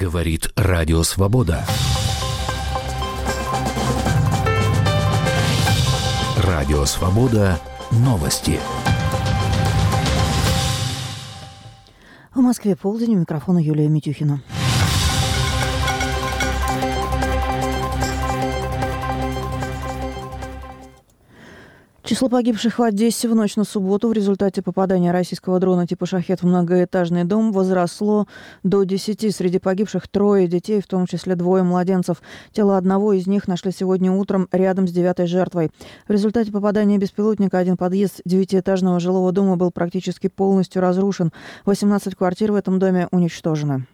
Говорит Радио Свобода. Радио Свобода. Новости. В Москве полдень. У микрофона Юлия Митюхина. Число погибших в Одессе в ночь на субботу в результате попадания российского дрона типа «Шахет» в многоэтажный дом возросло до 10. Среди погибших трое детей, в том числе двое младенцев. Тело одного из них нашли сегодня утром рядом с девятой жертвой. В результате попадания беспилотника один подъезд девятиэтажного жилого дома был практически полностью разрушен. 18 квартир в этом доме уничтожены.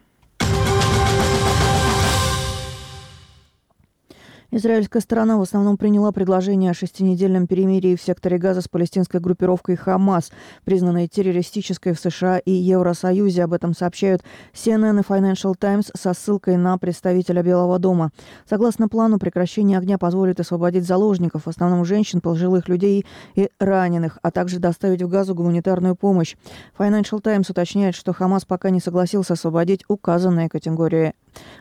Израильская сторона в основном приняла предложение о шестинедельном перемирии в секторе Газа с палестинской группировкой «Хамас», признанной террористической в США и Евросоюзе. Об этом сообщают CNN и Financial Times со ссылкой на представителя Белого дома. Согласно плану, прекращение огня позволит освободить заложников, в основном женщин, пожилых людей и раненых, а также доставить в Газу гуманитарную помощь. Financial Times уточняет, что Хамас пока не согласился освободить указанные категории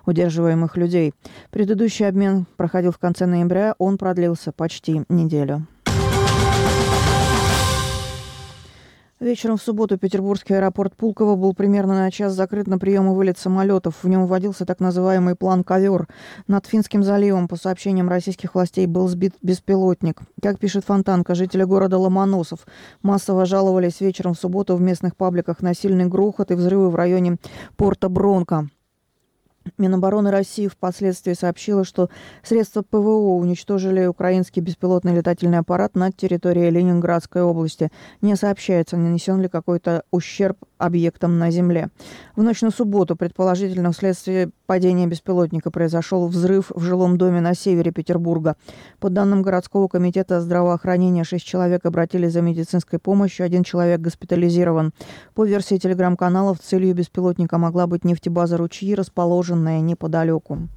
удерживаемых людей. Предыдущий обмен проходил в конце ноября, он продлился почти неделю. Вечером в субботу петербургский аэропорт Пулково был примерно на час закрыт на прием и вылет самолетов. В нем вводился так называемый план «Ковер». Над Финским заливом, по сообщениям российских властей, был сбит беспилотник. Как пишет Фонтанка, жители города Ломоносов массово жаловались вечером в субботу в местных пабликах на сильный грохот и взрывы в районе порта Бронко. Минобороны России впоследствии сообщила, что средства ПВО уничтожили украинский беспилотный летательный аппарат над территорией Ленинградской области. Не сообщается, нанесен ли какой-то ущерб объектам на Земле. В ночь на субботу, предположительно, вследствие падения беспилотника произошел взрыв в жилом доме на севере Петербурга. По данным городского комитета здравоохранения, шесть человек обратились за медицинской помощью, один человек госпитализирован. По версии телеграм-каналов, целью беспилотника могла быть нефтебаза «Ручьи», расположенная неподалеку.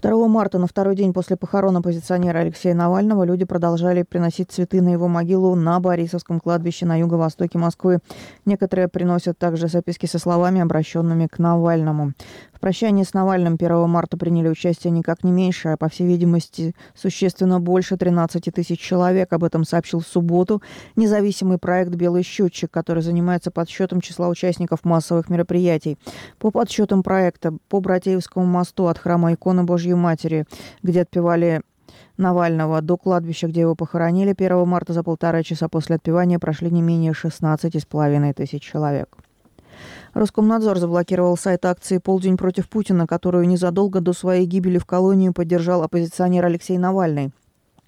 2 марта, на второй день после похорон оппозиционера Алексея Навального, люди продолжали приносить цветы на его могилу на Борисовском кладбище на юго-востоке Москвы. Некоторые приносят также записки со словами, обращенными к Навальному. В прощании с Навальным 1 марта приняли участие никак не меньше, а по всей видимости существенно больше 13 тысяч человек. Об этом сообщил в субботу независимый проект «Белый счетчик», который занимается подсчетом числа участников массовых мероприятий. По подсчетам проекта по Братеевскому мосту от храма иконы Божьей Матери, где отпевали Навального до кладбища, где его похоронили 1 марта за полтора часа после отпевания прошли не менее 16,5 тысяч человек. Роскомнадзор заблокировал сайт акции «Полдень против Путина», которую незадолго до своей гибели в колонии поддержал оппозиционер Алексей Навальный.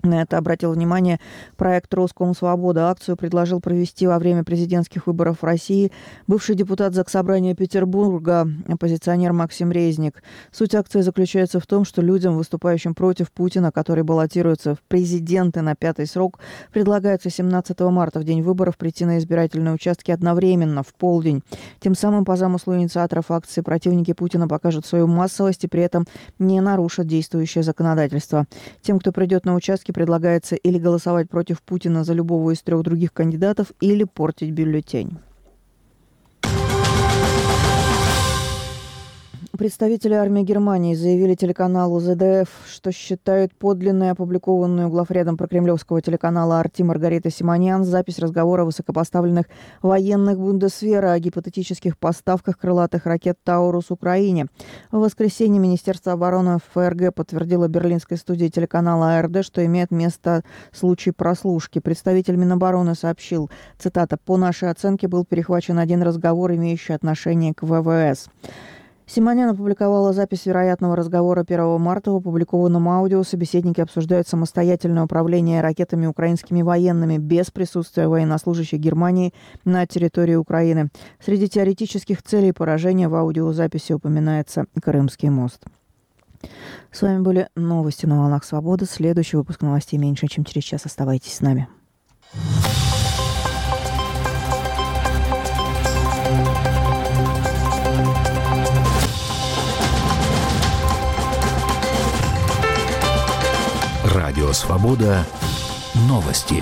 На это обратил внимание проект «Роском Свобода». Акцию предложил провести во время президентских выборов в России бывший депутат Заксобрания Петербурга, оппозиционер Максим Резник. Суть акции заключается в том, что людям, выступающим против Путина, который баллотируется в президенты на пятый срок, предлагается 17 марта, в день выборов, прийти на избирательные участки одновременно, в полдень. Тем самым, по замыслу инициаторов акции, противники Путина покажут свою массовость и при этом не нарушат действующее законодательство. Тем, кто придет на участки, повестке предлагается или голосовать против Путина за любого из трех других кандидатов, или портить бюллетень. Представители армии Германии заявили телеканалу ЗДФ, что считают подлинной опубликованную главредом прокремлевского телеканала «Арти» Маргарита Симоньян запись разговора высокопоставленных военных Бундесвера о гипотетических поставках крылатых ракет «Таурус» Украине. В воскресенье Министерство обороны ФРГ подтвердило берлинской студии телеканала АРД, что имеет место случай прослушки. Представитель Минобороны сообщил, цитата, «По нашей оценке был перехвачен один разговор, имеющий отношение к ВВС». Симонян опубликовала запись вероятного разговора 1 марта. В опубликованном аудио собеседники обсуждают самостоятельное управление ракетами украинскими военными без присутствия военнослужащих Германии на территории Украины. Среди теоретических целей поражения в аудиозаписи упоминается Крымский мост. С вами были новости на волнах свободы. Следующий выпуск новостей меньше, чем через час. Оставайтесь с нами. Радио «Свобода». Новости.